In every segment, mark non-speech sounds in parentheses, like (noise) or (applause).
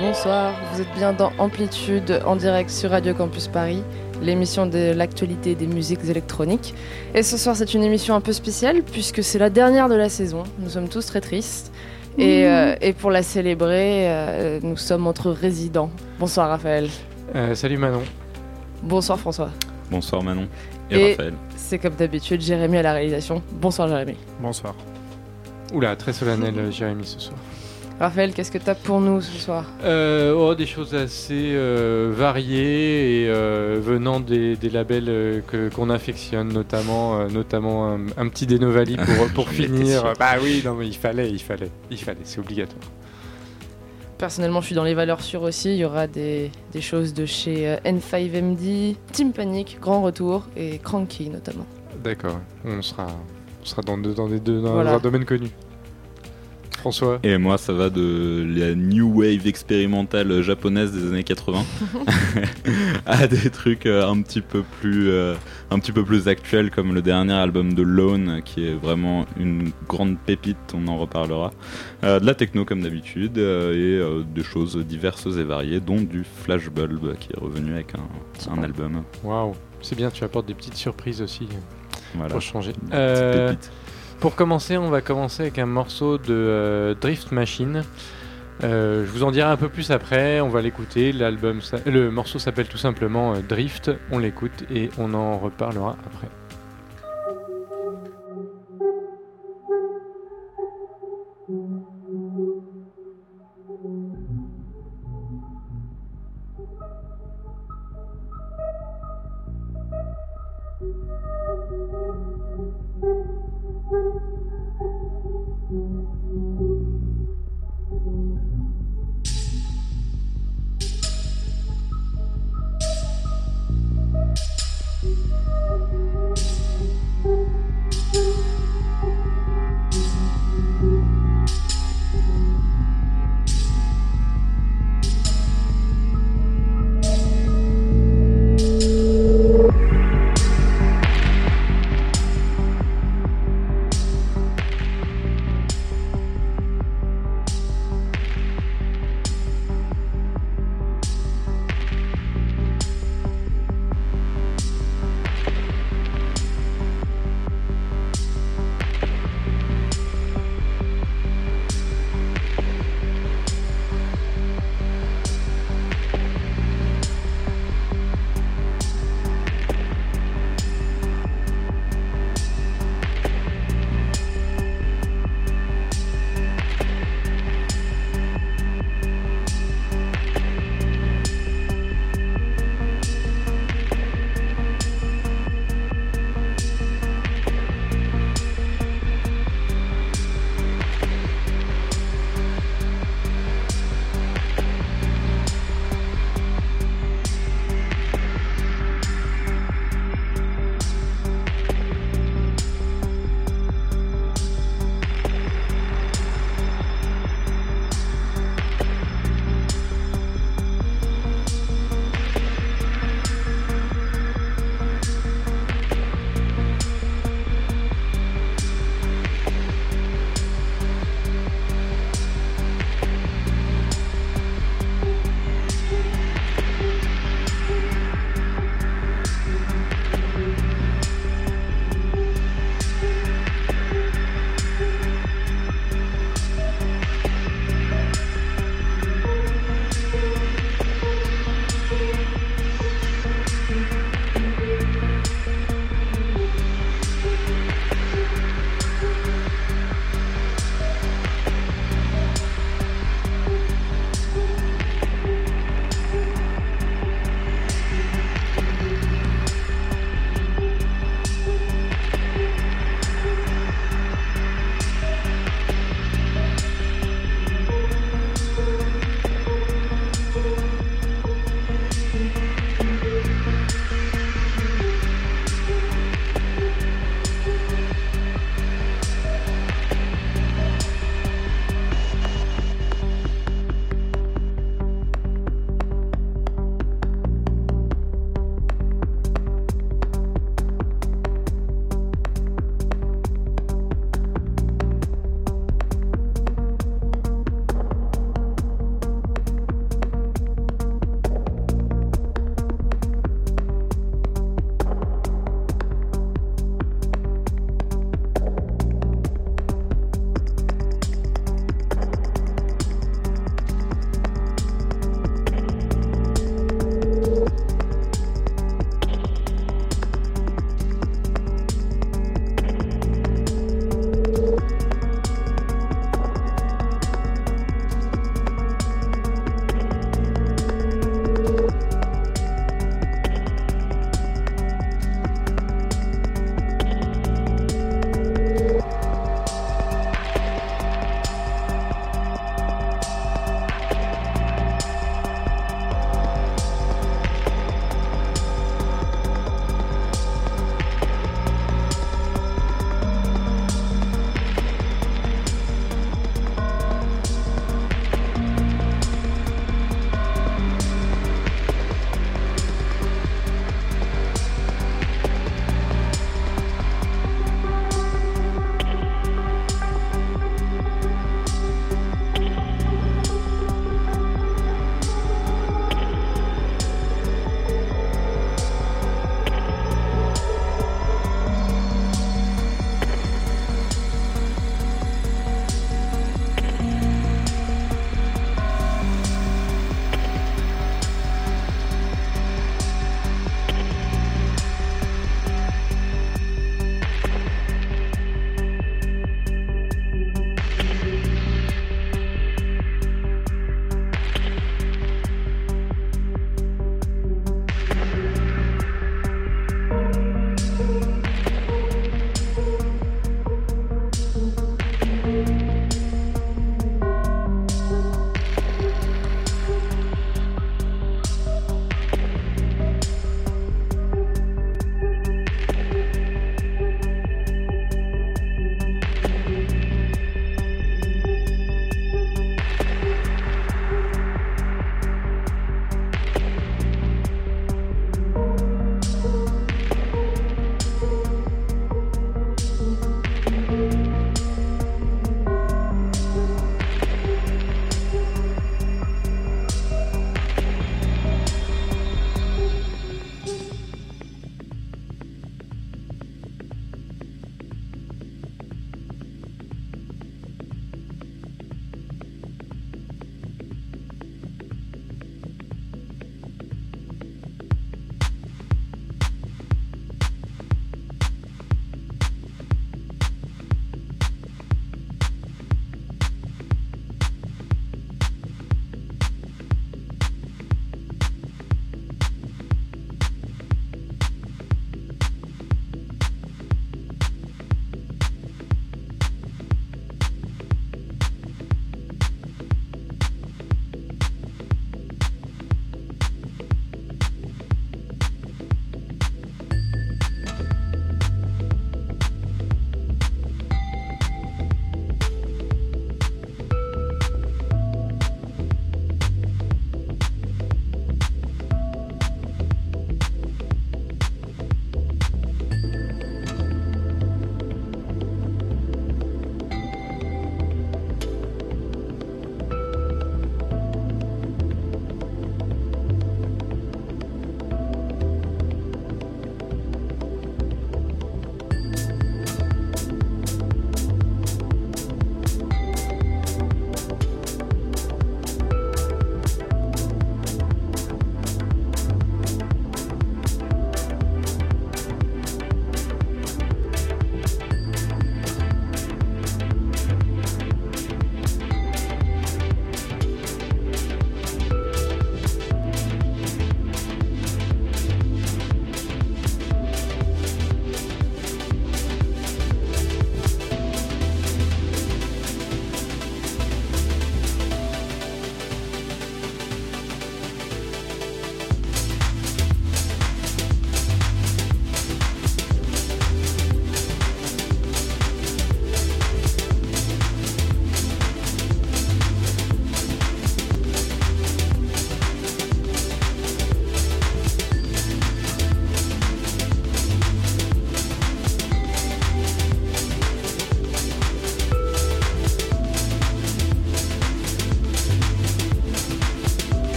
Bonsoir, vous êtes bien dans Amplitude en direct sur Radio Campus Paris, l'émission de l'actualité des musiques électroniques. Et ce soir, c'est une émission un peu spéciale puisque c'est la dernière de la saison. Nous sommes tous très tristes. Et, euh, et pour la célébrer, euh, nous sommes entre résidents. Bonsoir Raphaël. Euh, salut Manon. Bonsoir François. Bonsoir Manon et, Et- Raphaël. C'est comme d'habitude Jérémy à la réalisation. Bonsoir Jérémy. Bonsoir. Oula, très solennel Jérémy ce soir. Raphaël, qu'est-ce que tu as pour nous ce soir Euh, oh, des choses assez euh, variées et euh, venant des, des labels euh, que- qu'on affectionne, notamment, euh, notamment un, un petit Denovali pour, (laughs) pour finir. Bah oui, non mais il fallait, il fallait, il fallait, c'est obligatoire. Personnellement, je suis dans les valeurs sûres aussi. Il y aura des, des choses de chez euh, N5MD, Team Panic, Grand Retour et Cranky notamment. D'accord, on sera, on sera dans, dans, des deux, dans Voilà. un domaine connu. François Et moi, ça va de la new wave expérimentale japonaise des années 80 (laughs) (laughs) à des trucs euh, un petit peu plus, euh, un petit peu plus actuels, comme le dernier album de Lone, qui est vraiment une grande pépite. On en reparlera. Euh, de la techno comme d'habitude et des choses diverses et variées, dont du Flashbulb qui est revenu avec un, un album. Waouh, c'est bien, tu apportes des petites surprises aussi Voilà. pour changer. Euh. Pour commencer, on va commencer avec un morceau de euh, Drift Machine. Euh, je vous en dirai un peu plus après, on va l'écouter. Le morceau s'appelle tout simplement euh, Drift. On l'écoute et on en reparlera après.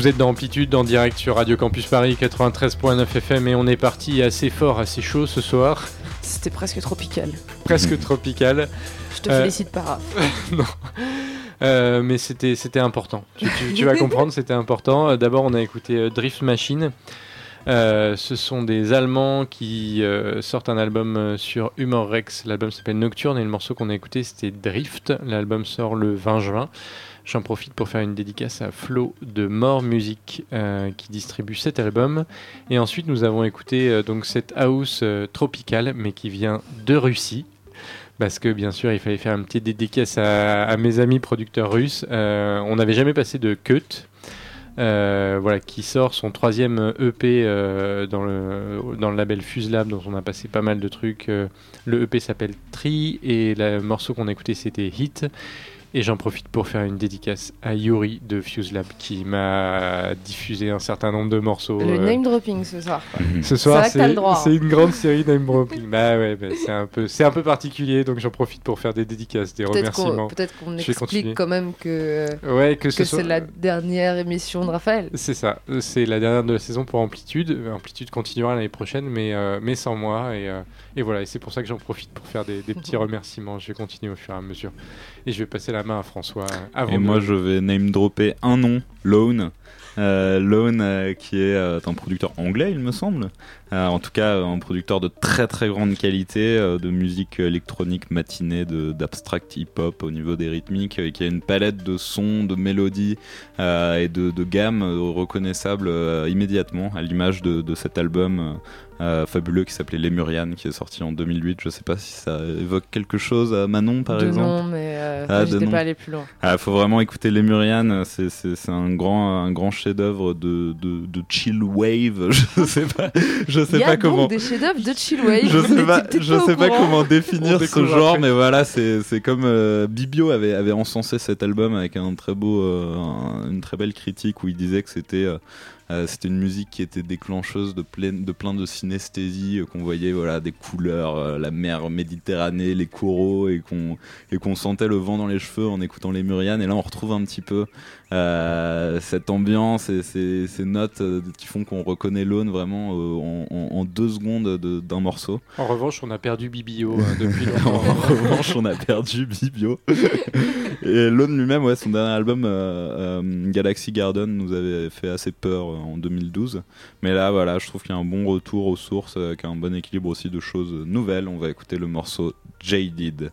Vous êtes dans Amplitude, en direct sur Radio Campus Paris 93.9 FM et on est parti assez fort, assez chaud ce soir. C'était presque tropical. Presque tropical. Je te Euh, félicite, Paraf. (laughs) non. Euh, mais c'était c'était important. Tu, tu- tu vas comprendre, c'était important. Euh, D'abord, on a écouté euh, Drift Machine. Euh, ce sont des Allemands qui euh, sortent un album euh, sur Humor Rex. L'album s'appelle Nocturne et le morceau qu'on a écouté c'était Drift. L'album sort le 20 juin. J'en profite pour faire une dédicace à Flo de More Music euh, qui distribue cet album. Et ensuite, nous avons écouté euh, donc cette house euh, tropicale, mais qui vient de Russie. Parce que bien sûr, il fallait faire une petite dédicace à, mes amis producteurs russes. On n'avait jamais passé de Cut, euh, voilà, qui sort son troisième EP dans, le, label FuseLab, dont on a passé pas mal de trucs. Le EP s'appelle Tree et le morceau qu'on a écouté c'était Hit. Et j'en profite pour faire une dédicace à Yuri de FuseLab qui m'a diffusé un certain nombre de morceaux. Le euh, name dropping ce soir. ce soir, c'est hein. c'est une grande série name dropping. bah ouais, bah, c'est un peu, c'est un peu particulier, donc j'en profite pour faire des dédicaces, des remerciements. peut-être qu'on vais continuer. explique quand même que, Ouais, que, ce que soit- c'est la dernière émission de Raphaël. C'est ça, euh, c'est la dernière de la saison pour Amplitude. Euh, Amplitude continuera l'année prochaine, mais, euh, mais sans moi. Et, euh, et voilà, et c'est pour ça que j'en profite pour faire des, des petits (laughs) remerciements. Je vais continuer au fur et à mesure. Et je vais passer la main à François avant Et de- moi, je vais name dropper un nom, Lone. Euh, Lone, euh, qui est euh, un producteur anglais, il me semble. Euh, en tout cas, un producteur de très très grande qualité, euh, de musique électronique matinée, de- d'abstract hip-hop au niveau des rythmiques, et qui a une palette de sons, de mélodies euh, et de, de gammes euh, reconnaissables euh, immédiatement, à l'image de, de cet album euh, euh, fabuleux qui s'appelait Lemurian, qui est sorti en 2008. Je sais pas si ça évoque quelque chose à Manon, par de exemple. nom, mais euh, Ah, de pas allé plus loin. Ah, faut vraiment écouter Lemurian, c'est c'est c'est un grand un grand chef-d'œuvre de, de de chill wave. (laughs) Je sais pas, je Il sais y a pas donc comment. des chefs-d'œuvre de chill wave. Je sais pas, je sais comment On définir ce genre, mais voilà, c'est comme euh, Bibio avait avait encensé cet album avec un très beau, euh, un- une très belle critique où il disait que c'était euh, c'était une musique qui était déclencheuse de plein de plein de synesthésie, euh, qu'on voyait voilà des couleurs, euh, la mer Méditerranée, les coraux et qu'on et qu'on sentait le vent dans les cheveux en écoutant les Murianes. Et là, on retrouve un petit peu cette ambiance et ces, ces notes qui font qu'on reconnaît l'aune vraiment en, en- en deux secondes de- d'un morceau. En revanche, on a perdu Bibio depuis (laughs) en revanche, on a perdu Bibio. et l'aune lui-même, ouais, son dernier album, Galaxy Garden, nous avait fait assez peur en 2012. Mais là, voilà, je trouve qu'il y a un bon retour aux sources, avec un bon équilibre aussi de choses nouvelles. On va écouter le morceau. Jaded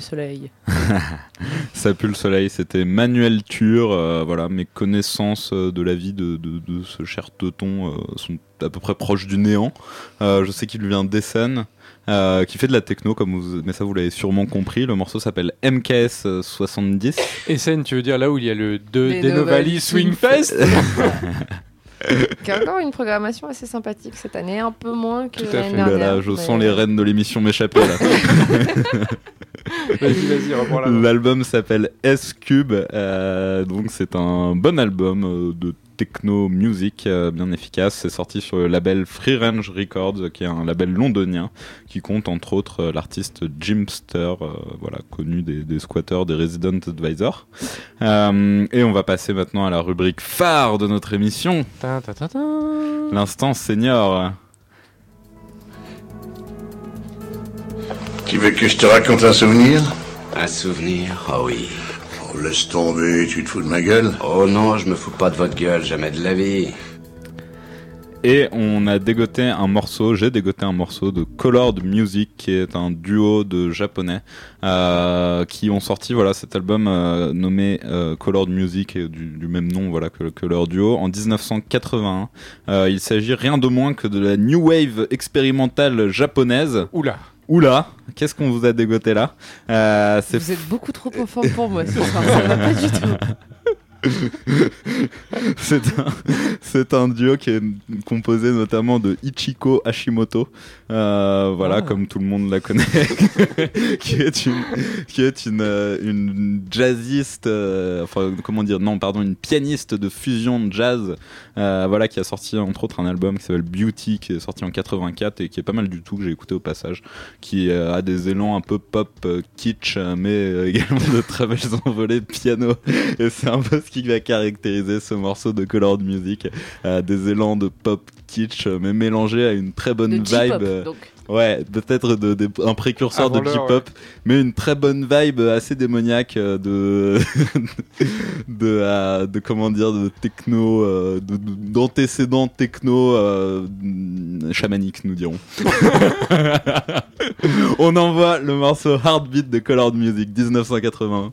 le soleil. (laughs) Ça pue le soleil, c'était Manuel Tur. euh, voilà, mes connaissances euh, de la vie de, de- de ce cher teuton euh, sont à peu près proches du néant. Euh, je sais qu'il vient d'Essen, euh, qui fait de la techno, comme vous, mais ça vous l'avez sûrement compris. Le morceau s'appelle MKS 70. Essen, tu veux dire là où il y a le de Denovali Novali Swing Fest (laughs) Qui a encore une programmation assez sympathique cette année, un peu moins que Tout à l'année fait. Ouh là dernière. là, je mais- sens les rênes de l'émission m'échapper là. (laughs) (laughs) Vas-y, vas-y. L'album s'appelle S-Cube, euh, donc c'est un bon album euh, de techno music euh, bien efficace. C'est sorti sur le label Free Range Records, qui est un label londonien qui compte entre autres euh, l'artiste Jimster, euh, voilà connu des, des squatters, des resident advisors. Et on va passer maintenant à la rubrique phare de notre émission, Ta, ta, ta, ta. l'instant senior. Tu veux que je te raconte un souvenir? Un souvenir Oh oui. Oh, laisse tomber, tu te fous de ma gueule Oh non, je me fous pas de votre gueule, jamais de la vie. Et on a dégoté un morceau, j'ai dégoté un morceau de Colored Music, qui est un duo de japonais euh, qui ont sorti voilà cet album euh, nommé euh, Colored Music et du, du même nom voilà que, que leur duo en 1981. Euh, il s'agit rien de moins que de la new wave expérimentale japonaise. Oula. Oula, qu'est-ce qu'on vous a dégoté là euh, Vous êtes beaucoup trop en forme pour moi ce (laughs) soir, ça va pas du tout. (laughs) c'est un, c'est un duo qui est composé notamment de Ichiko Hashimoto, euh, voilà, Ah. comme tout le monde la connaît, (laughs) qui est une, qui est une, une jazziste, euh, enfin, comment dire, non, pardon, une pianiste de fusion jazz, euh, voilà, qui a sorti entre autres un album qui s'appelle Beauty, qui est sorti en 84 et qui est pas mal du tout, que j'ai écouté au passage, qui euh, a des élans un peu pop euh, kitsch, mais également de très belles (laughs) envolées de piano. Et c'est un peu ce qui va caractériser ce morceau de Colored Music. Euh, des élans de pop kitsch, euh, mais mélangés à une très bonne De vibe. Euh, donc. Ouais, peut-être de, de- un précurseur Avant de J-pop, mais une très bonne vibe assez démoniaque euh, de (laughs) de, de comment dire de techno, euh, de- de- d'antécédents techno euh, chamaniques, nous dirons. (laughs) (laughs) On envoie le morceau Heartbeat de Colored Music 1980.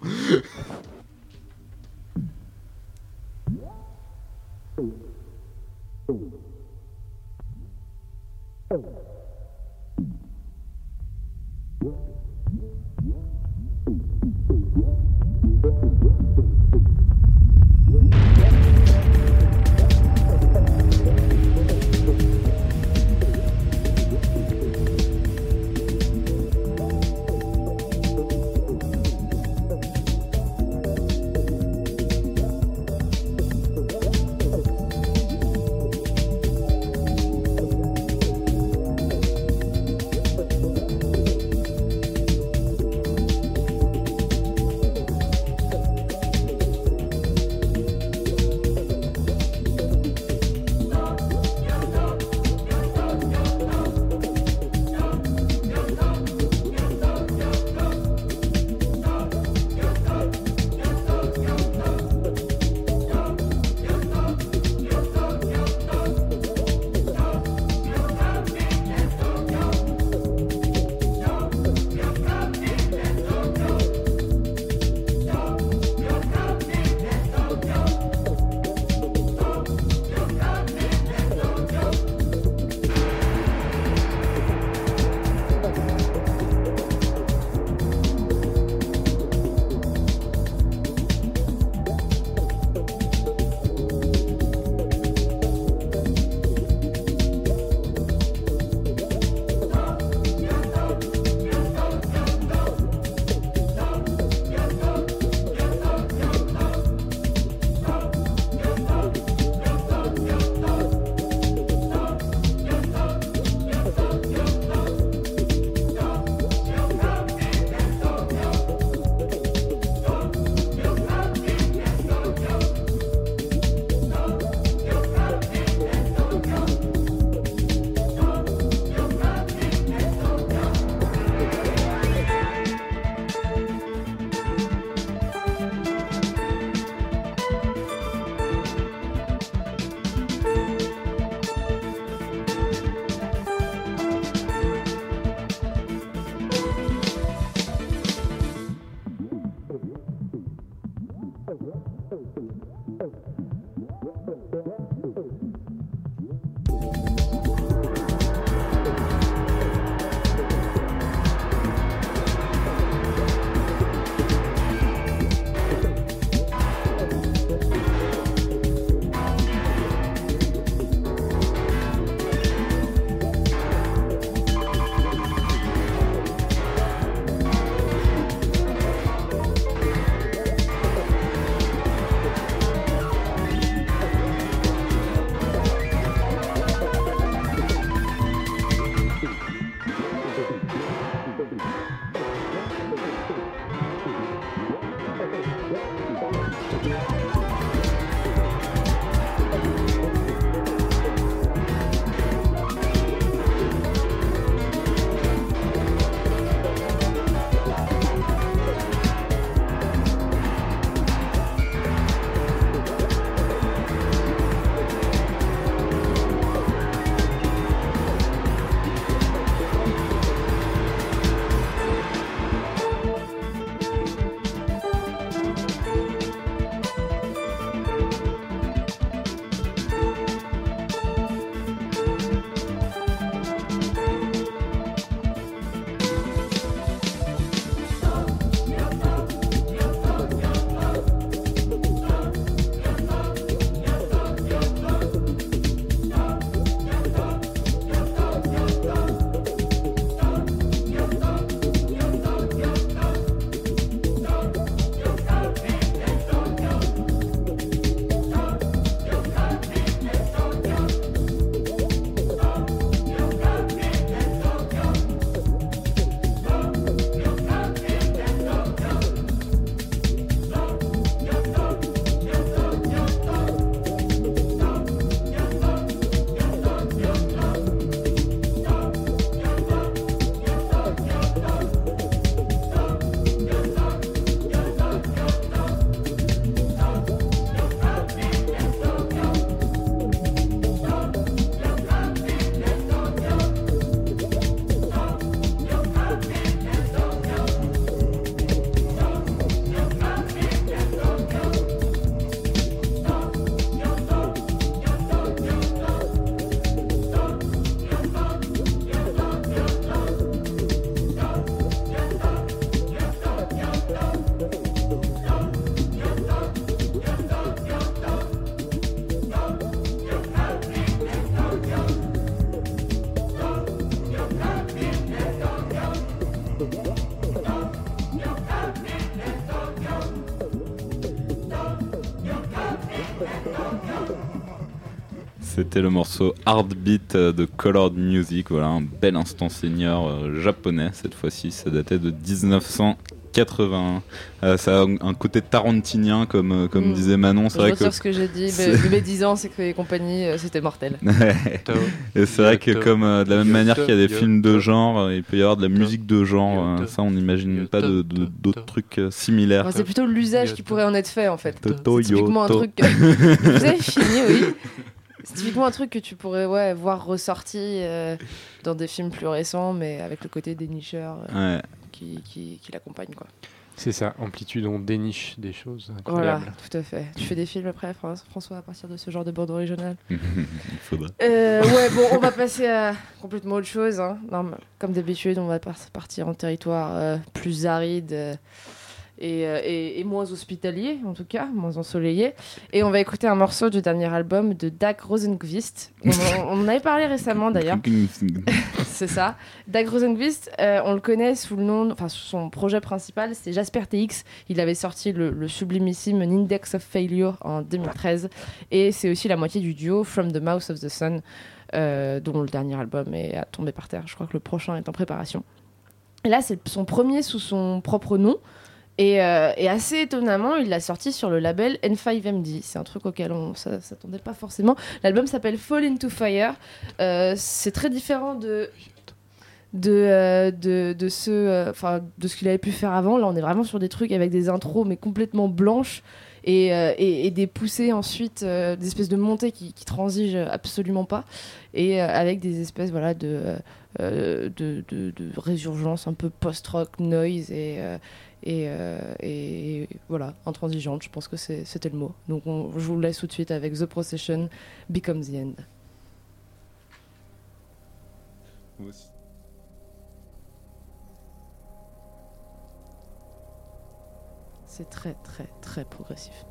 C'était le morceau Heartbeat de Colored Music. Voilà, un bel instant senior euh, japonais. Cette fois-ci, ça datait de 1981. Euh, ça a un côté tarantinien, comme, euh, comme Mm. disait Manon. C'est Je vrai que. ce que j'ai dit, mais de mes 10 ans, c'est que les compagnies, euh, c'était mortel. (laughs) Et c'est vrai que comme euh, de la même manière qu'il y a des films de genre, il peut y avoir de la musique de genre. euh, ça, on n'imagine pas de- de- d'autres trucs euh, similaires. Enfin, c'est plutôt l'usage qui pourrait en être fait, en fait. C'est typiquement un truc. (laughs) Vous avez fini, oui. (laughs) C'est typiquement un truc que tu pourrais ouais, voir ressorti euh, dans des films plus récents, mais avec le côté dénicheur euh, Ouais. qui, qui, qui l'accompagne. Quoi. C'est ça, amplitude, on déniche des choses Voilà, incroyables. tout à fait. Tu fais des films après, Fran- François, à partir de ce genre de bande originale? (laughs) Il faudra. Euh, ouais, bon, on va passer à complètement autre chose. hein. Non, comme d'habitude, on va par- partir en territoire euh, plus aride euh, et, euh, et- et moins hospitalier, en tout cas, moins ensoleillé. Et on va écouter un morceau du dernier album de Dag Rosenqvist. On, en- (laughs) on en avait parlé récemment d'ailleurs. (laughs) C'est ça. Dag Rosenqvist, euh, on le connaît sous le nom, enfin son projet principal, c'est Jasper TX. Il avait sorti le, le sublimissime An Index of Failure en 2013, et c'est aussi la moitié du duo From the Mouth of the Sun, euh, dont le dernier album est à tomber par terre. Je crois que le prochain est en préparation. Et là, c'est son premier sous son propre nom. Et, euh, et assez étonnamment, il l'a sorti sur le label N5MD. C'est un truc auquel on ne s'attendait pas forcément. L'album s'appelle Fall into Fire. Euh, c'est très différent de de, euh, de, de ce, de ce qu'il avait pu faire avant. Là, on est vraiment sur des trucs avec des intros, mais complètement blanches. Et, et, des poussées ensuite, des espèces de montées qui, transigent absolument pas. Et avec des espèces voilà, de, de, de, de résurgence un peu post-rock, noise et, et, euh, et voilà, intransigeante. Je pense que c'était le mot. Donc on- je vous laisse tout de suite avec The Procession, Become the End. C'est très très très progressif.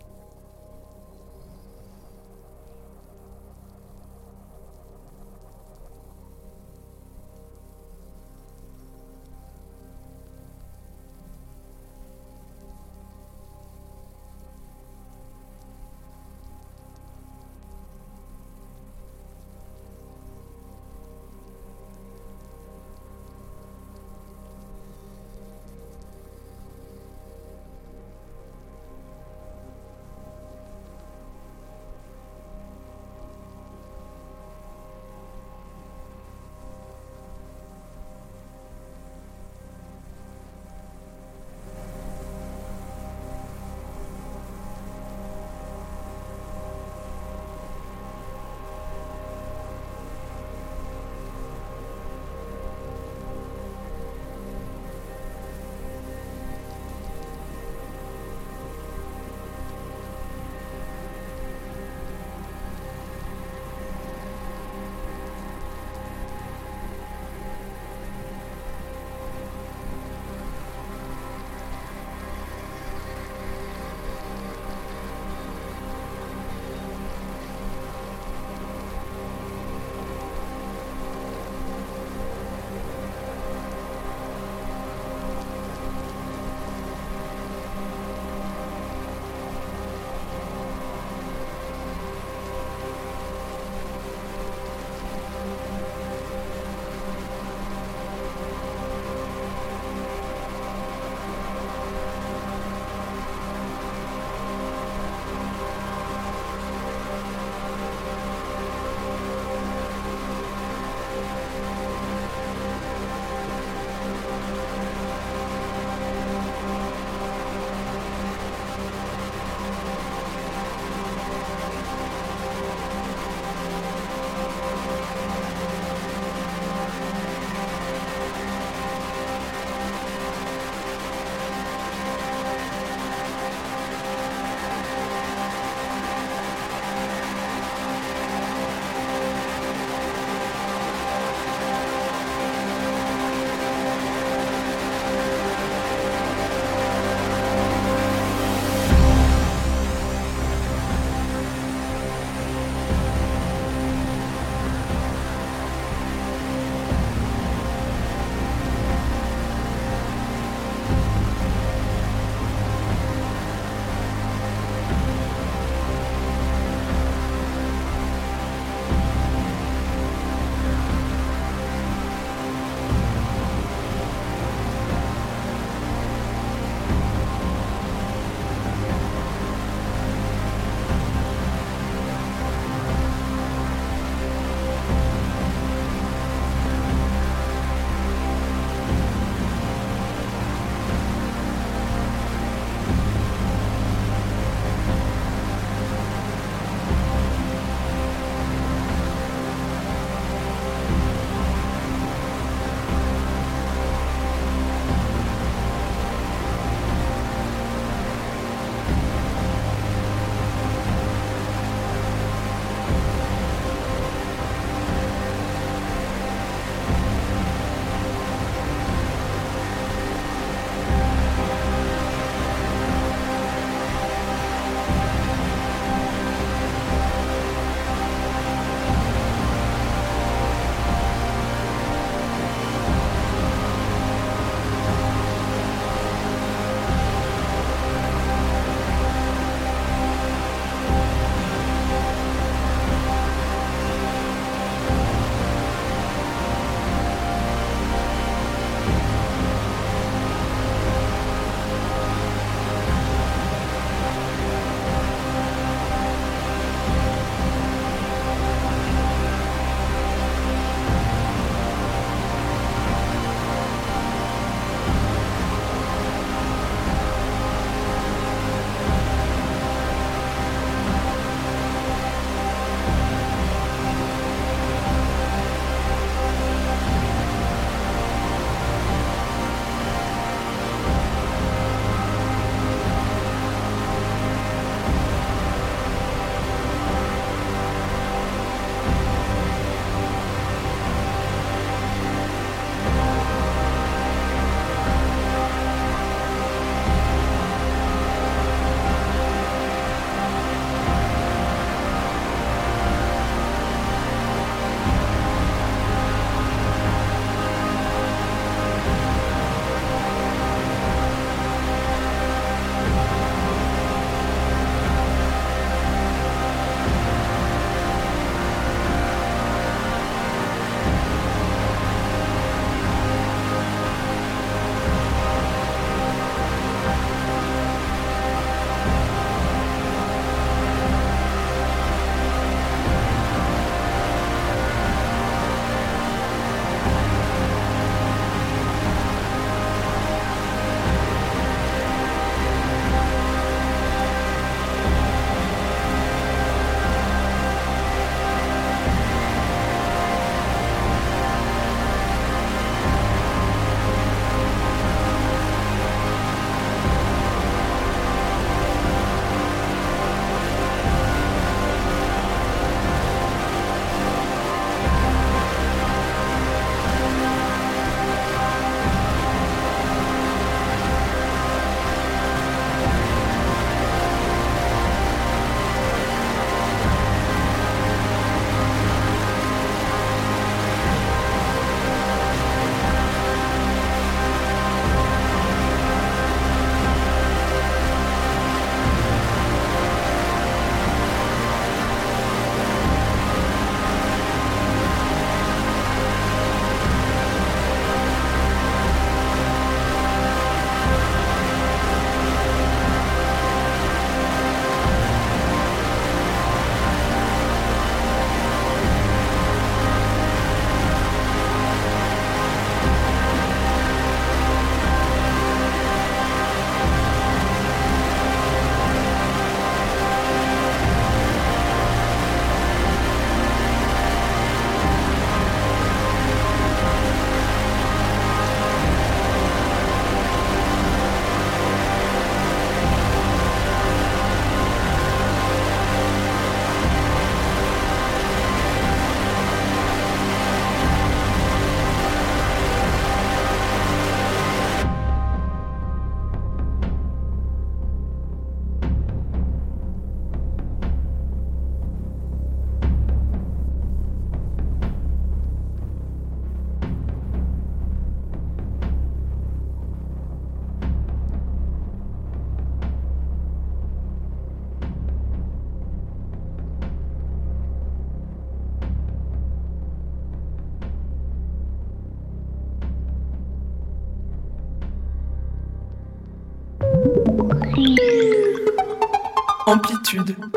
Amplitude.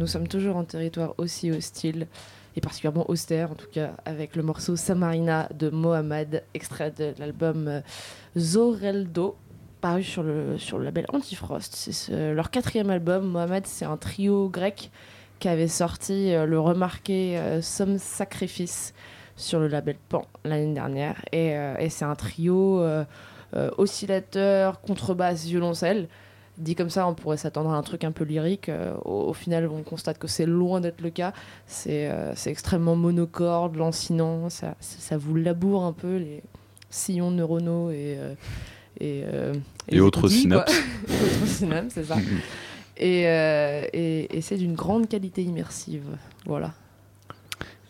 Nous sommes toujours en territoire aussi hostile et particulièrement austère en tout cas avec le morceau Samarina de Mohamed extrait de l'album euh, Zoreldo paru sur le, label Antifrost. C'est ce- leur quatrième album. Mohamed c'est un trio grec qui avait sorti euh, le remarqué euh, Some Sacrifice sur le label Pan l'année dernière et, c'est un trio oscillateur, contrebasse, violoncelle dit comme ça, on pourrait s'attendre à un truc un peu lyrique. Euh, au, au final, on constate que c'est loin d'être le cas. C'est euh, extrêmement monocorde, lancinant. Ça, ça vous laboure un peu les sillons neuronaux et. euh, et, euh, Et autres synapses. Et (laughs) autres synapses, c'est ça. (laughs) Et, euh, et, c'est d'une grande qualité immersive. Voilà.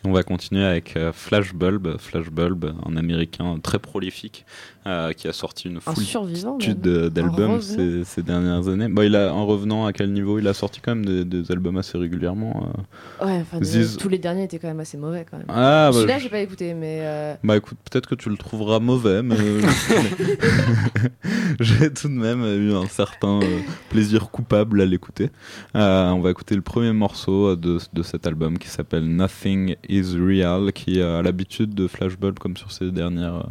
On va continuer avec Flashbulb, Flashbulb, un américain très prolifique euh, qui a sorti une Un foule survivant. multitude même. de- d'albums ces, ces dernières années. Bon, il a en revenant à quel niveau Il a sorti quand même des, des albums assez régulièrement. euh? Ouais, enfin, Ziz- tous les derniers étaient quand même assez mauvais quand même. Ah, bah, Celui-là, je- j'ai pas écouté, mais euh, bah écoute, peut-être que tu le trouveras mauvais, mais (laughs) j'ai tout de même eu un certain plaisir coupable à l'écouter. On va écouter le premier morceau de, de cet album qui s'appelle Nothing Is Real, qui a l'habitude de Flashbulb comme sur ses dernières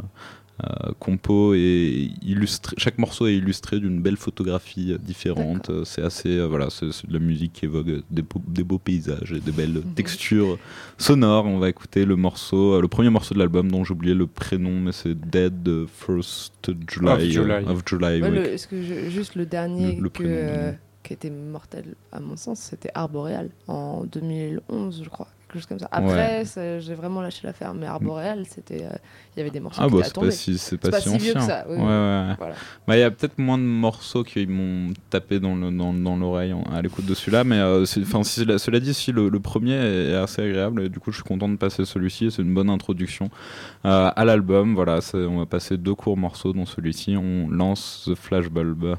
euh, compos et illustré, chaque morceau est illustré d'une belle photographie différente. C'est assez, euh, voilà, c'est de la musique qui évoque des, beaux- des beaux paysages et des belles textures sonores. On va écouter le morceau, euh, le premier morceau de l'album dont j'ai oublié le prénom, mais c'est Dead First July. Of July. euh, of July, ouais, oui. le- est-ce que je- juste le dernier Le- le que, euh, qui était mortel à mon sens, c'était Arboreal en 2011, je crois. Quelque chose comme ça. Après, j'ai vraiment lâché l'affaire, mais Arboreal, c'était, euh, il y avait des morceaux Ah qui bah c'est pas si c'est pas, pas si que ancien. ça, oui, ouais. Voilà. Bah il y a peut-être moins de morceaux qui m'ont tapé dans le dans, dans l'oreille à l'écoute de celui-là, mais euh, c'est- enfin si, cela dit si le, le premier est assez agréable, et du coup je suis content de passer celui-ci. C'est une bonne introduction euh, à l'album. Voilà, on va passer deux courts morceaux dans celui-ci. On lance The Flashbulb.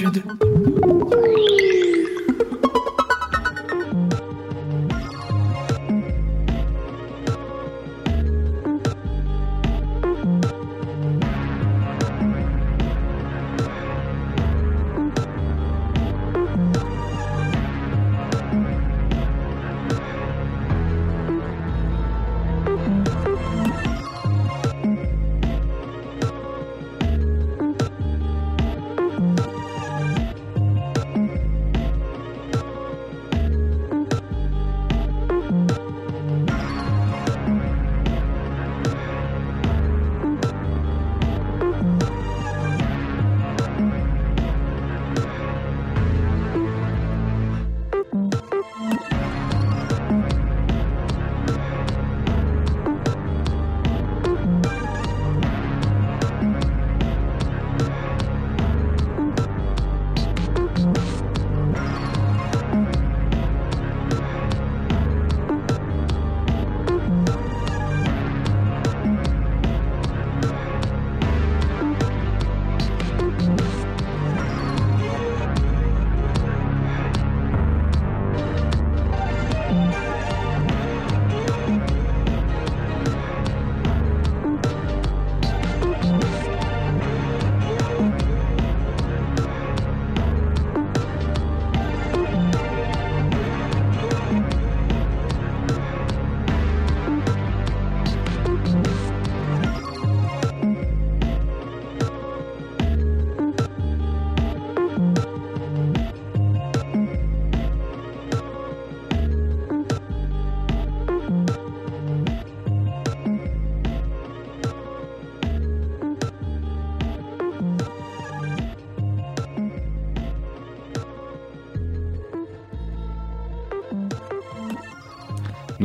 Amplitude.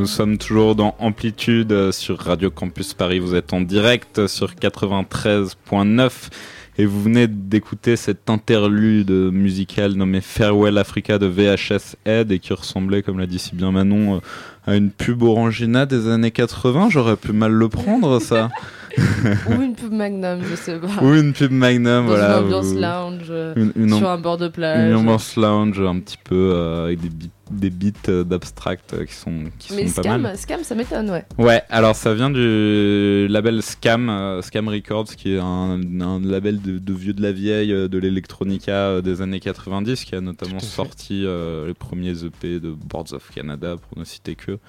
Nous sommes toujours dans Amplitude euh, sur Radio Campus Paris. Vous êtes en direct sur 93.9 et vous venez d'écouter cette interlude musicale nommée Farewell Africa de VHS Ed et qui ressemblait, comme l'a dit si bien Manon, euh, à une pub Orangina des années 80. J'aurais pu mal le prendre, ça. (laughs) Ou une pub Magnum, je sais pas. Ou une pub Magnum, Dans voilà. une ambiance vous- lounge, une, une sur un bord de plage. une ambiance lounge un petit peu euh, avec des beats, des beats euh, d'abstract euh, qui sont, qui Mais sont pas mal. Scam, Scam, ça m'étonne, ouais. Ouais, alors ça vient du label Scam, euh, Scam Records, qui est un, un label de, de vieux de la vieille de l'electronica euh, des années 90, qui a notamment sorti euh, les premiers EP de Boards of Canada, pour ne citer que.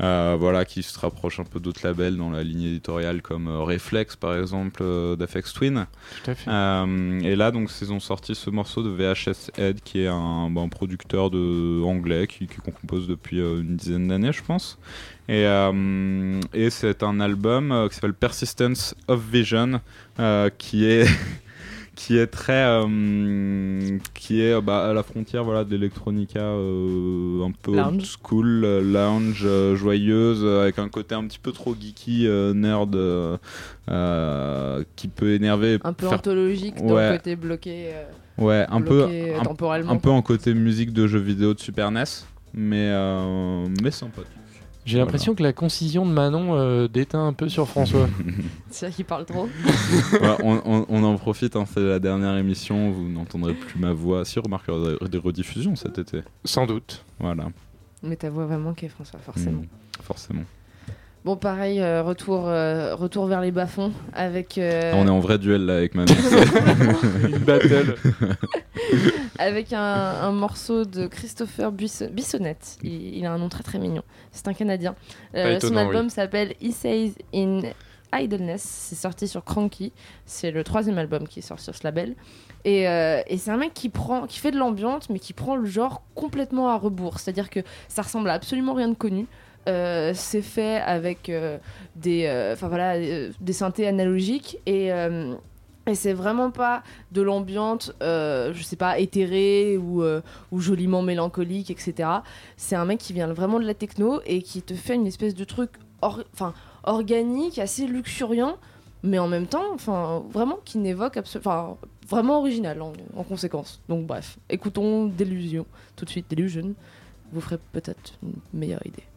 Euh, voilà, qui se rapproche un peu d'autres labels dans la ligne éditoriale comme euh, Reflex, par exemple, euh, d'Afex Twin. Tout à fait. Euh, et là, donc, ils ont sorti ce morceau de VHS Head, qui est un, bah, un producteur de anglais qui, qui compose depuis euh, une dizaine d'années, je pense. Et, euh, et c'est un album euh, qui s'appelle Persistence of Vision, qui est (laughs) qui est très euh, qui est bah, à la frontière voilà de l'électronica euh, un peu old Lounge. school lounge euh, joyeuse avec un côté un petit peu trop geeky nerd qui peut énerver Un peu faire- anthologique dans Ouais. le côté bloqué, ouais un peu un, temporellement. un peu en côté musique de jeux vidéo de Super NES mais euh, mais sympathique J'ai l'impression que la concision de Manon euh, déteint un peu sur François. (laughs) C'est vrai qu'il parle trop. (laughs) Ouais, on, on- on en profite, hein, c'est la dernière émission, vous n'entendrez plus ma voix. Si, remarque, des rediffusions cet été. Sans doute. Voilà. Mais ta voix va manquer, François, forcément. Mm, forcément. Bon, pareil, euh, retour, euh, retour vers les bas-fonds avec, euh, Ah, on est en vrai duel là avec Manon. (laughs) Une battle. (laughs) avec un, un morceau de Christopher Buisson- Bissonnette. Il, il a un nom très très mignon. C'est un Canadien. Euh, Pas son étonnant, album s'appelle He Says in Idleness. C'est sorti sur Cranky. C'est le troisième album qui sort sur ce label. Et, euh, et c'est un mec qui prend, qui fait de l'ambiance, mais qui prend le genre complètement à rebours. C'est-à-dire que ça ressemble à absolument rien de connu. Euh, c'est fait avec euh, des, euh, voilà, euh, des synthés analogiques et euh, et c'est vraiment pas de l'ambiance, euh, je sais pas, éthérée ou, euh, ou joliment mélancolique, etc. C'est un mec qui vient vraiment de la techno et qui te fait une espèce de truc or- organique, assez luxuriant, mais en même temps, vraiment qui n'évoque absolument. Vraiment original en, en conséquence. Donc, bref, écoutons Delusion tout de suite. Delusion vous ferez peut-être une meilleure idée.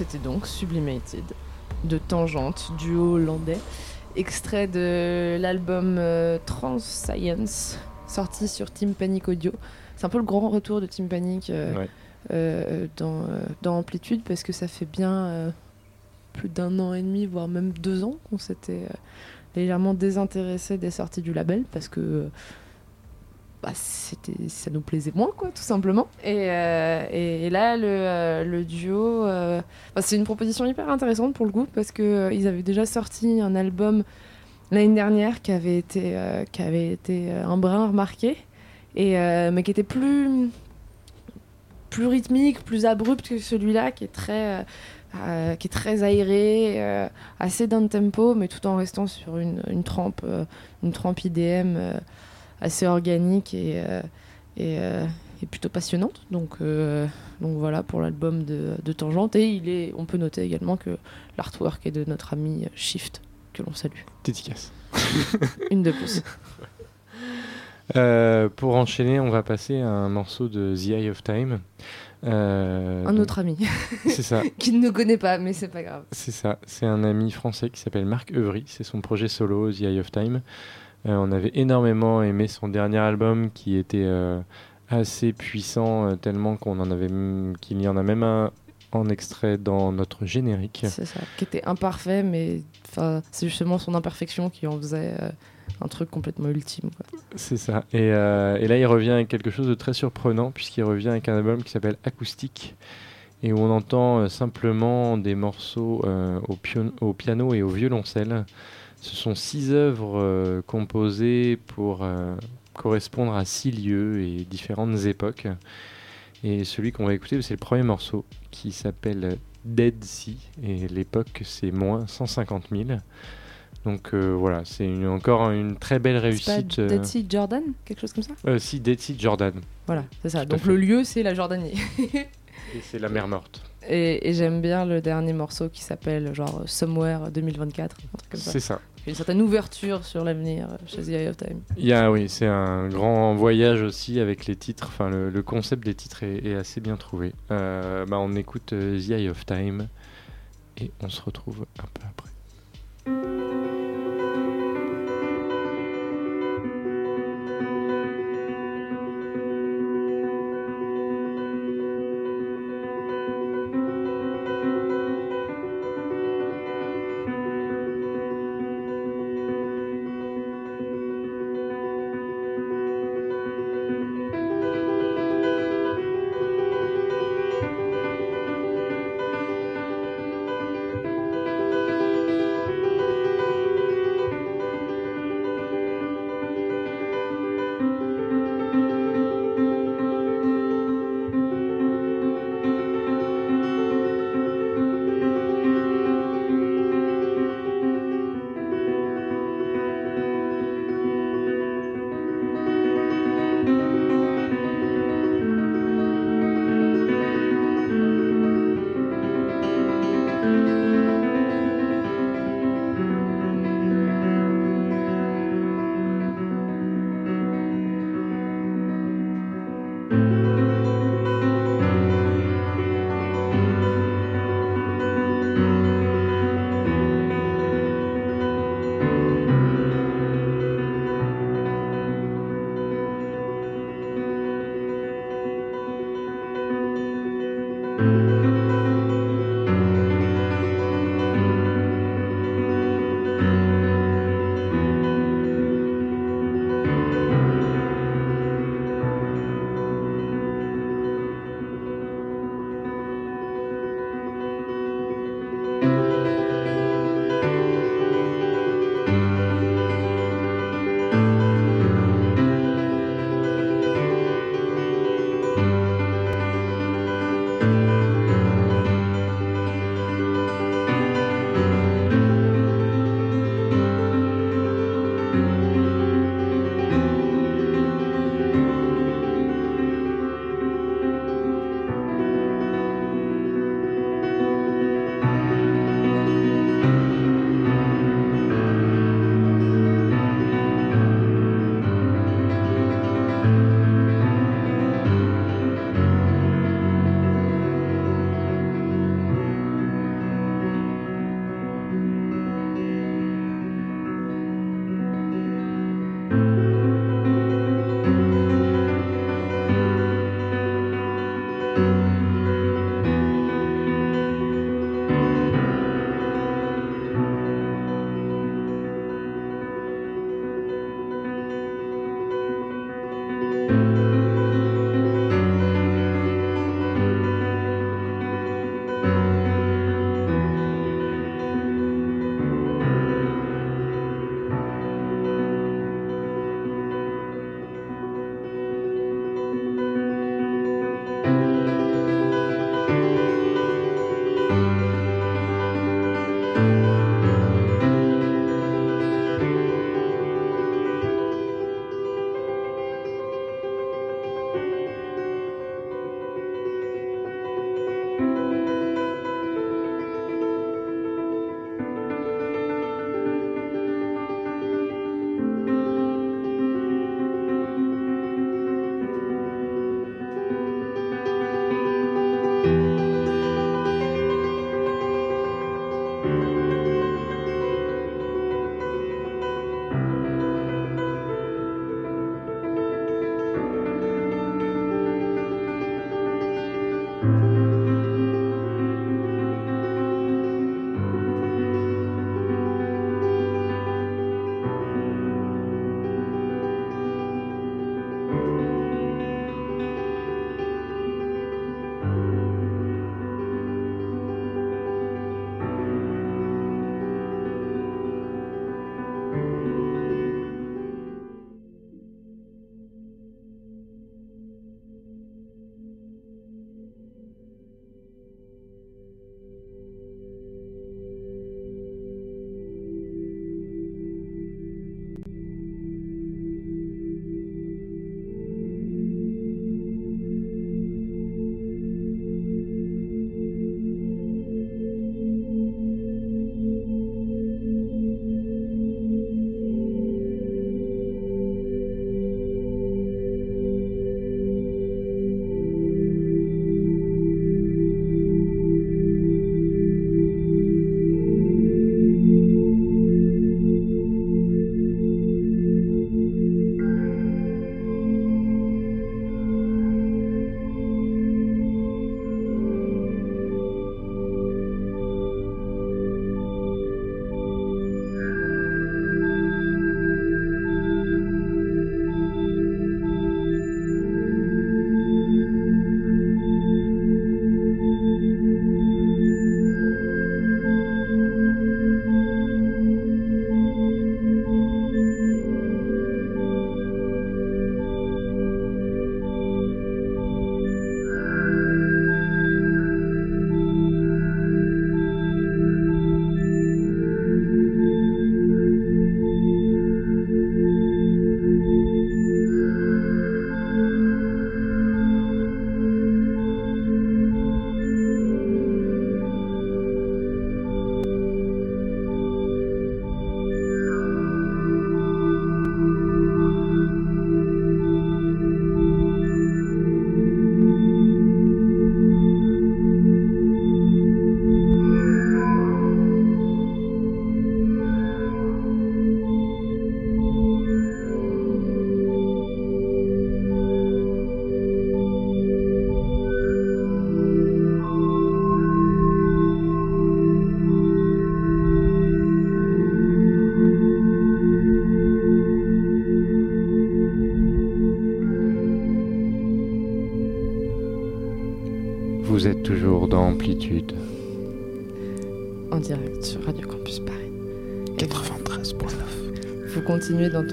C'était donc Sublimated de Tangente, duo hollandais, extrait de l'album euh, Trans Science, sorti sur Team Panic Audio. C'est un peu le grand retour de Team Panic euh, Ouais. euh, dans, dans Amplitude parce que ça fait bien plus d'un an et demi, voire même deux ans qu'on s'était légèrement désintéressé des sorties du label parce que bah, ça nous plaisait moins, quoi, tout simplement. Et, euh, et, là, le, euh, le duo, bah, c'est une proposition hyper intéressante pour le coup parce que ils avaient déjà sorti un album l'année dernière qui avait été, qui avait été un brin remarqué, et, mais qui était plus, plus rythmique, plus abrupt que celui-là, qui est très, qui est très aéré, assez down tempo, mais tout en restant sur une, une trempe, une trempe IDM assez organique et, euh, et, euh, et plutôt passionnante. Donc, euh, donc voilà pour l'album de, de Tangente. Et il est, on peut noter également que l'artwork est de notre ami Shift, que l'on salue. Dédicace. (laughs) Une de plus. (laughs) Euh, pour enchaîner, on va passer à un morceau de The Eye of Time. Euh, Un donc- autre ami (laughs) C'est ça. qui ne nous connaît pas, mais c'est pas grave. C'est ça, c'est un ami français qui s'appelle Marc Evry, c'est son projet solo The Eye of Time. Euh, on avait énormément aimé son dernier album qui était euh, assez puissant euh, tellement qu'on en avait m- qu'il y en a même un en extrait dans notre générique. C'est ça. Qui était imparfait, mais c'est justement son imperfection qui en faisait euh, un truc complètement ultime. C'est ça. Et, euh, et là, il revient avec quelque chose de très surprenant, puisqu'il revient avec un album qui s'appelle Acoustique, et où on entend euh, simplement des morceaux au piano et au violoncelle. Ce sont six œuvres euh, composées pour euh, correspondre à six lieux et différentes époques. Et celui qu'on va écouter, c'est le premier morceau, qui s'appelle Dead Sea, et l'époque, c'est moins 150 000. Donc euh, voilà, c'est encore une très belle pas réussite. Dead Sea Jordan Quelque chose comme ça? Euh, si, Dead Sea Jordan. Voilà, c'est ça. Tout Donc le lieu, c'est la Jordanie. (laughs) Et c'est la mer morte. Et, et j'aime bien le dernier morceau qui s'appelle genre Somewhere 2024, un truc comme ça. C'est ça. Une certaine ouverture sur l'avenir chez The Eye of Time. Oui, c'est un grand voyage aussi avec les titres. Enfin, le, concept des titres est, est assez bien trouvé. Euh, bah, on écoute euh, The Eye of Time et on se retrouve un peu après.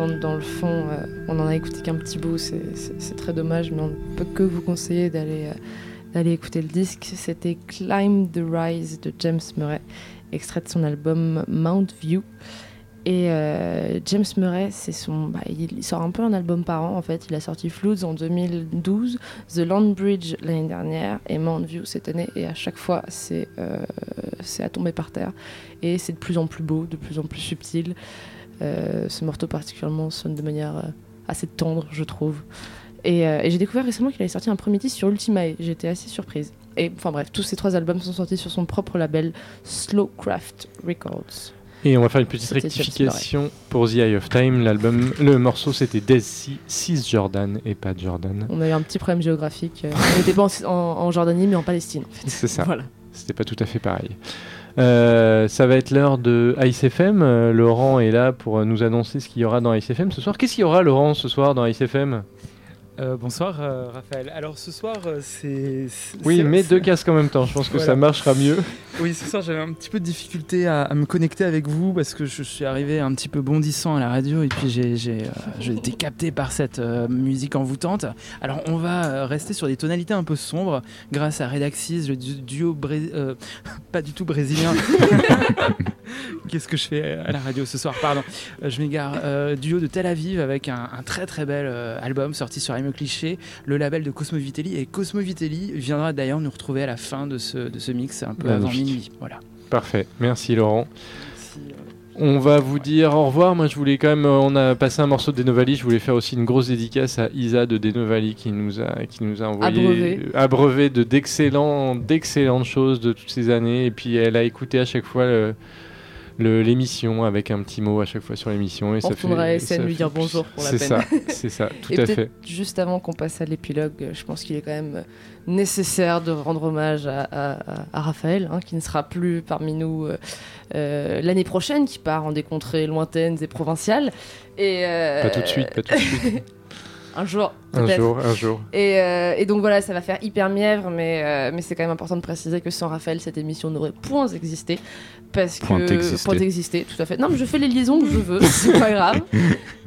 Dans le fond, euh, on en a écouté qu'un petit bout, c'est- très dommage, mais on ne peut que vous conseiller d'aller euh, d'aller écouter le disque. C'était Climb the Rise de James Murray, extrait de son album Mount View. Et euh, James Murray, c'est son, bah, il, sort un peu un album par an en fait. Il a sorti Floods en 2012, The Land Bridge l'année dernière et Mount View cette année. Et à chaque fois, c'est euh, c'est à tomber par terre. Et c'est de plus en plus beau, de plus en plus subtil. Euh, ce morceau particulièrement sonne de manière euh, assez tendre, je trouve. Et, euh, et j'ai découvert récemment qu'il avait sorti un premier titre sur Ultimae. J'étais assez surprise. Et enfin bref, tous ces trois albums sont sortis sur son propre label Slowcraft Records. Et on va faire une petite rectification pour The Eye of Time. L'album, le morceau c'était Daisy 6 Jordan et pas Jordan. On a eu un petit problème géographique. on n'était pas en, en- en Jordanie, mais en Palestine. en fait. C'est ça. Voilà. C'était pas tout à fait pareil. Euh, ça va être l'heure de Ice FM. Euh, Laurent est là pour nous annoncer ce qu'il y aura dans Ice FM ce soir. Qu'est-ce qu'il y aura, Laurent, ce soir dans Ice FM Euh, bonsoir euh, Raphaël. Alors ce soir euh, c'est... Oui, mais deux casques en même temps. Je pense que Voilà. ça marchera mieux. Oui, ce soir j'avais un petit peu de difficulté à, à me connecter avec vous parce que je suis arrivé un petit peu bondissant à la radio et puis j'ai, été capté par cette musique envoûtante. Alors on va rester sur des tonalités un peu sombres grâce à Redaxis, le du- duo (laughs) pas du tout brésilien. (laughs) Qu'est-ce que je fais à la radio ce soir? Pardon, je m'égare. Duo de Tel Aviv avec un, un très très bel album sorti sur Aime Cliché, le label de Cosmo Vitelli. Et Cosmo Vitelli viendra d'ailleurs nous retrouver à la fin de ce, de ce mix, un peu avant Magnifique. minuit. Voilà. Parfait. Merci, Laurent. Merci, euh, On va vous dire au revoir. Moi, je voulais quand même. euh, On a passé un morceau de Denovali. Je voulais faire aussi une grosse dédicace à Isa de Denovali qui nous a, qui nous a envoyé Abreuvé. de d'excellents, d'excellentes choses de toutes ces années. Et puis, elle a écouté à chaque fois le- l'émission avec un petit mot à chaque fois sur l'émission. Et On ça fait, SN lui dire bonjour pour la C'est peine. ça, (laughs) c'est ça, tout Et à fait. juste avant qu'on passe à l'épilogue, je pense qu'il est quand même nécessaire de rendre hommage à, à- à- à Raphaël, hein, qui ne sera plus parmi nous euh, euh, l'année prochaine, qui part en des contrées lointaines et provinciales. Et, euh, Pas tout de suite, pas tout de suite. (laughs) Un jour, un peut-être. jour, un jour. Et, euh, et donc voilà, ça va faire hyper mièvre, mais, euh, mais c'est quand même important de préciser que sans Raphaël, cette émission n'aurait point existé. Parce Point que. existé. Point existé, tout à fait. Non, mais je fais les liaisons que je veux, (laughs) c'est pas grave. (laughs)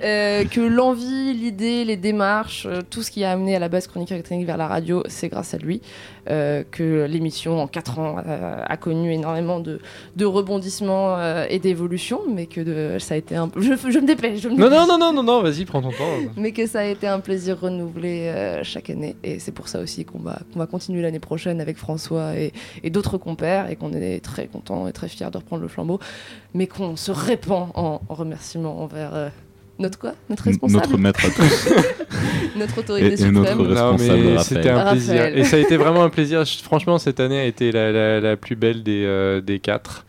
Euh, que l'envie, l'idée, les démarches, tout ce qui a amené à la base Chronique électronique vers la radio, c'est grâce à lui. Euh, que l'émission, en 4 ans, euh, a connu énormément de, de rebondissements euh, et d'évolutions, mais que de- ça a été un peu. Je, je me dépêche, je me Non, dépêche non, non, non, non, non, vas-y, prends ton temps. (laughs) mais que ça a été un plaisir renouvelé euh, chaque année. Et c'est pour ça aussi qu'on va, continuer l'année prochaine avec François et, et d'autres compères et qu'on est très contents et très fiers de reprendre le flambeau, mais qu'on se répand en, en remerciements envers euh, notre quoi? Notre responsable? Notre maître à tous. (laughs) Notre autorité Et- et suprême notre responsable mais Raphaël. c'était un plaisir. Raphaël. Et ça a été vraiment un plaisir. Franchement, cette année a été la, la- la plus belle des, euh, des quatre.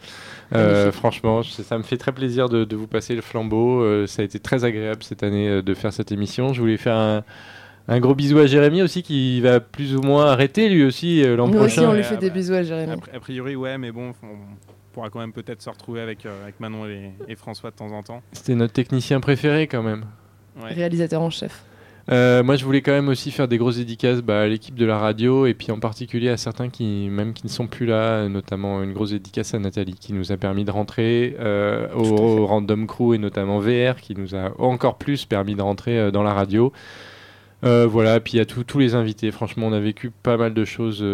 Euh, franchement, je- ça me fait très plaisir de, de vous passer le flambeau. Euh, ça a été très agréable cette année euh, de faire cette émission. Je voulais faire un, un gros bisou à Jérémy aussi qui va plus ou moins arrêter lui aussi euh, l'an Nous aussi, prochain. on lui fait des bah, bisous à Jérémy. A, a priori, ouais, mais bon, on pourra quand même peut-être se retrouver avec, euh, avec Manon et, et François de temps en temps. C'était notre technicien préféré quand même. Ouais. Réalisateur en chef. Euh, moi, je voulais quand même aussi faire des grosses dédicaces bah, à l'équipe de la radio et puis en particulier à certains qui, même qui ne sont plus là, notamment une grosse dédicace à Nathalie qui nous a permis de rentrer euh, au, Random Crew et notamment VR qui nous a encore plus permis de rentrer euh, dans la radio. Voilà, puis à tous les invités. Franchement, on a vécu pas mal de choses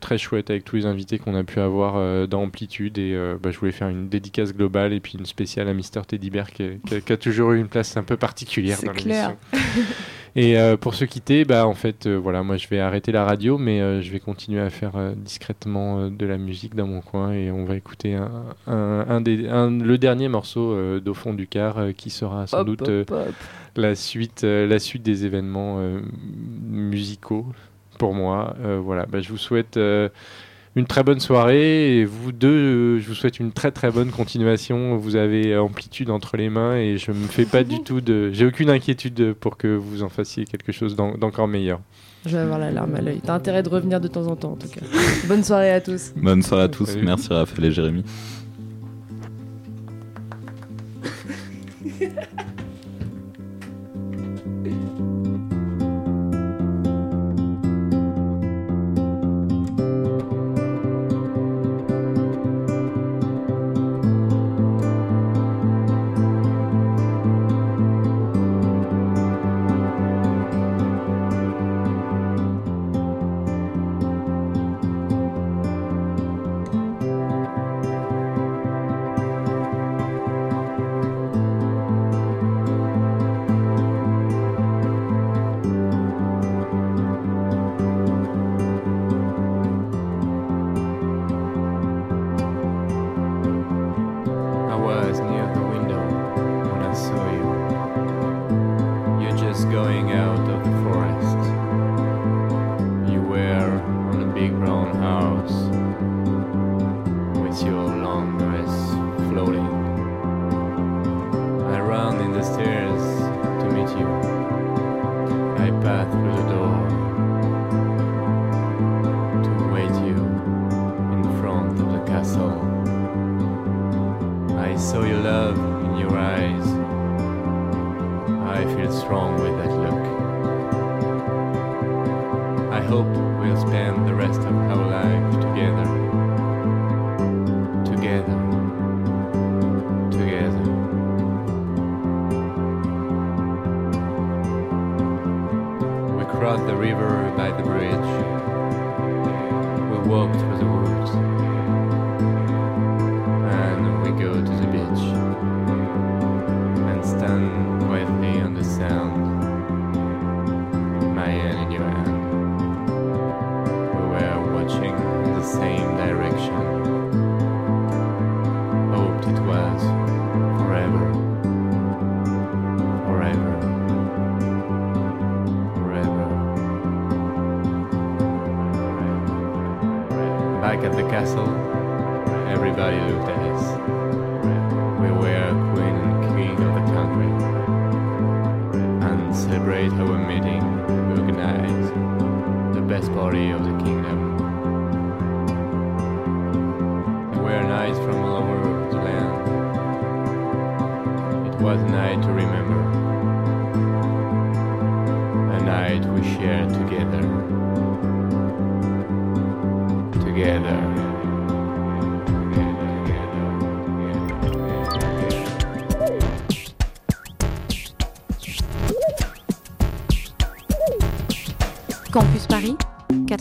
très chouettes avec tous les invités qu'on a pu avoir dans Amplitude. Et bah, je voulais faire une dédicace globale et puis une spéciale à Mister Teddy Bear qui, qui a- qui a toujours eu une place un peu particulière C'est dans clair. l'émission. (laughs) Et euh, pour se quitter, bah en fait, euh, voilà, moi je vais arrêter la radio, mais euh, je vais continuer à faire discrètement de la musique dans mon coin et on va écouter un, un- un des, un- le dernier morceau d'au fond du car qui sera sans Hop, doute hop, hop. la suite, la suite des événements musicaux pour moi. Voilà, bah, je vous souhaite une très bonne soirée et vous deux, euh, je vous souhaite une très très bonne continuation. Vous avez amplitude entre les mains et je me fais pas du (laughs) tout de, j'ai aucune inquiétude pour que vous en fassiez quelque chose d'en- d'encore meilleur. Je vais avoir la larme à l'œil. T'as intérêt de revenir de temps en temps, en tout cas. (laughs) Bonne soirée à tous. Bonne soirée à tous. Salut. Merci Raphaël et Jérémy. (laughs)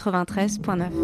93.9.